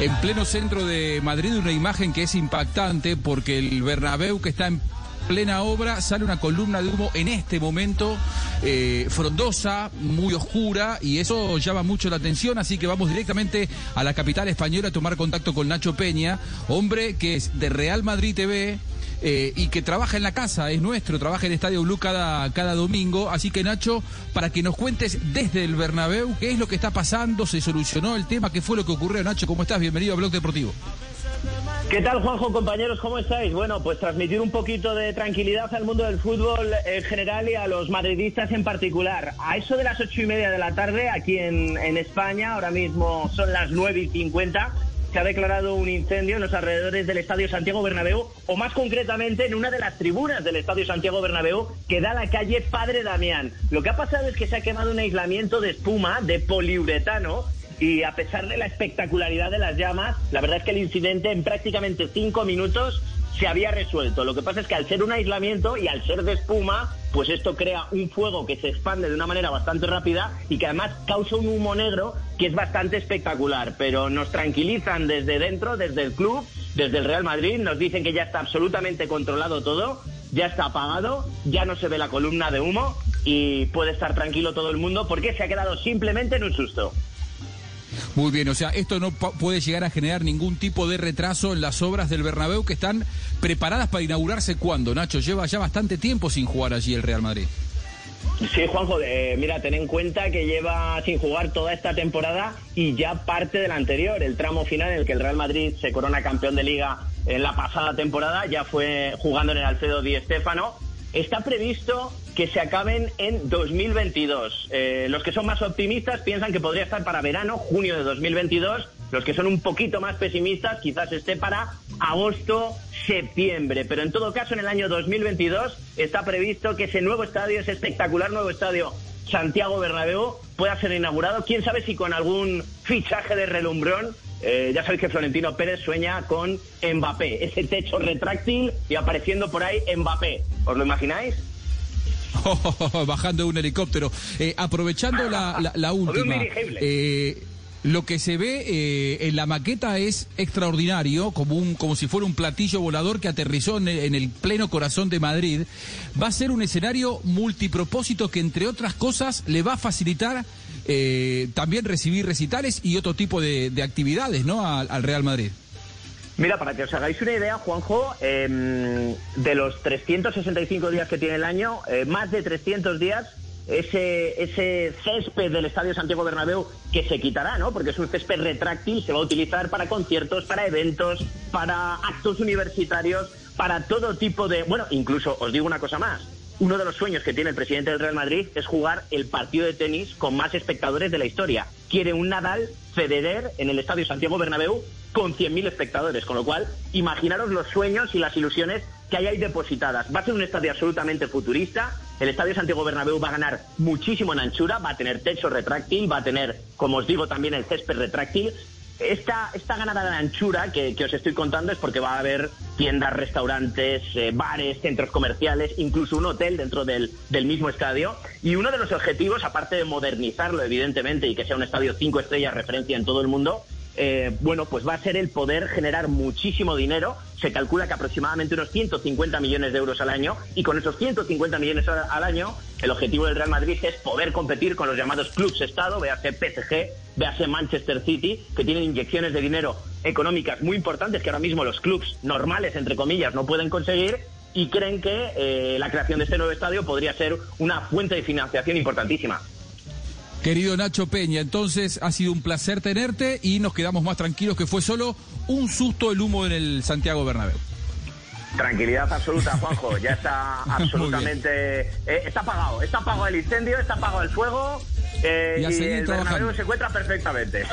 en pleno centro de Madrid, una imagen que es impactante porque el Bernabéu que está en plena obra, sale una columna de humo en este momento eh, frondosa, muy oscura, y eso llama mucho la atención, así que vamos directamente a la capital española a tomar contacto con Nacho Peña, hombre que es de Real Madrid TV. Eh, y que trabaja en la casa, es nuestro, trabaja en Estadio Blue cada, cada domingo. Así que Nacho, para que nos cuentes desde el Bernabéu qué es lo que está pasando, se solucionó el tema, qué fue lo que ocurrió. Nacho, ¿cómo estás? Bienvenido a Blog Deportivo. ¿Qué tal, Juanjo, compañeros? ¿Cómo estáis? Bueno, pues transmitir un poquito de tranquilidad al mundo del fútbol en general y a los madridistas en particular. A eso de las ocho y media de la tarde, aquí en, en España, ahora mismo son las nueve y cincuenta, se ha declarado un incendio en los alrededores del Estadio Santiago Bernabéu, o más concretamente en una de las tribunas del Estadio Santiago Bernabéu que da a la calle Padre Damián. Lo que ha pasado es que se ha quemado un aislamiento de espuma de poliuretano y a pesar de la espectacularidad de las llamas, la verdad es que el incidente en prácticamente cinco minutos se había resuelto. Lo que pasa es que al ser un aislamiento y al ser de espuma, pues esto crea un fuego que se expande de una manera bastante rápida y que además causa un humo negro que es bastante espectacular. Pero nos tranquilizan desde dentro, desde el club, desde el Real Madrid, nos dicen que ya está absolutamente controlado todo, ya está apagado, ya no se ve la columna de humo y puede estar tranquilo todo el mundo porque se ha quedado simplemente en un susto. Muy bien, o sea, esto no puede llegar a generar ningún tipo de retraso en las obras del Bernabéu que están preparadas para inaugurarse cuándo, Nacho. Lleva ya bastante tiempo sin jugar allí el Real Madrid. Sí, Juanjo, eh, mira, ten en cuenta que lleva sin jugar toda esta temporada y ya parte de la anterior, el tramo final en el que el Real Madrid se corona campeón de liga en la pasada temporada, ya fue jugando en el Alfredo Di Stéfano. Está previsto que se acaben en 2022. Eh, los que son más optimistas piensan que podría estar para verano, junio de 2022. Los que son un poquito más pesimistas quizás esté para agosto, septiembre. Pero en todo caso, en el año 2022 está previsto que ese nuevo estadio, ese espectacular nuevo estadio Santiago Bernabéu pueda ser inaugurado. Quién sabe si con algún fichaje de relumbrón. Eh, ya sabéis que Florentino Pérez sueña con Mbappé, ese techo retráctil y apareciendo por ahí Mbappé. ¿Os lo imagináis? bajando de un helicóptero. Eh, aprovechando la, la, última. Eh, lo que se ve eh, en la maqueta es extraordinario, como, un, como si fuera un platillo volador que aterrizó en el, pleno corazón de Madrid. Va a ser un escenario multipropósito que, entre otras cosas, le va a facilitar también recibir recitales y otro tipo de, actividades ¿no? al Real Madrid. Mira, para que os hagáis una idea, Juanjo, em, de los 365 días que tiene el año, eh, más de 300 días, ese, ese césped del Estadio Santiago Bernabéu que se quitará, ¿no? Porque es un césped retráctil, se va a utilizar para conciertos, para eventos, para actos universitarios, para todo tipo de... Bueno, incluso os digo una cosa más. Uno de los sueños que tiene el presidente del Real Madrid es jugar el partido de tenis con más espectadores de la historia. Quiere un Nadal Federer en el Estadio Santiago Bernabéu con 100.000 espectadores, con lo cual imaginaros los sueños y las ilusiones que hay ahí depositadas. Va a ser un estadio absolutamente futurista. El Estadio Santiago Bernabéu va a ganar muchísimo en anchura, va a tener techo retráctil, va a tener, como os digo, también el césped retráctil. Esta, esta ganada de anchura que, os estoy contando es porque va a haber tiendas, restaurantes, eh, bares, centros comerciales, incluso un hotel dentro del, del, mismo estadio. Y uno de los objetivos, aparte de modernizarlo, evidentemente, y que sea un estadio cinco estrellas referencia en todo el mundo, eh, bueno, pues va a ser el poder generar muchísimo dinero. Se calcula que aproximadamente unos 150 millones de euros al año y con esos 150 millones al año, el objetivo del Real Madrid es poder competir con los llamados clubs Estado, véase PSG, véase Manchester City, que tienen inyecciones de dinero económicas muy importantes que ahora mismo los clubs normales, entre comillas, no pueden conseguir y creen que eh, la creación de este nuevo estadio podría ser una fuente de financiación importantísima. Querido Nacho Peña, entonces ha sido un placer tenerte y nos quedamos más tranquilos que fue solo un susto el humo en el Santiago Bernabéu. Tranquilidad absoluta, Juanjo. Ya está absolutamente. Eh, está apagado. Está apagado el incendio, está apagado el fuego. Eh, y, el Bernabéu se encuentra perfectamente.